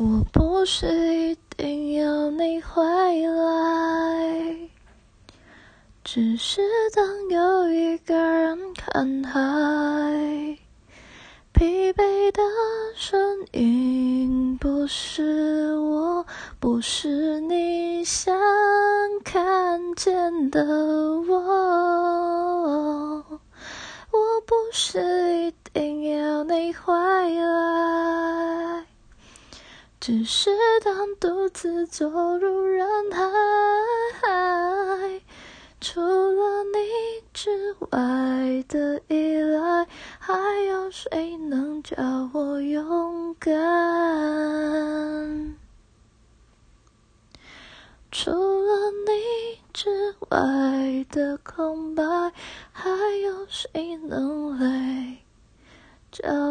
我不是一定要你回来，只是当有一个人看海，疲惫的身影不是我，不是你想看见的我，我不是一定要你回来。只是当独自走入人海，除了你之外的依赖，还有谁能叫我勇敢？除了你之外的空白，还有谁能来叫？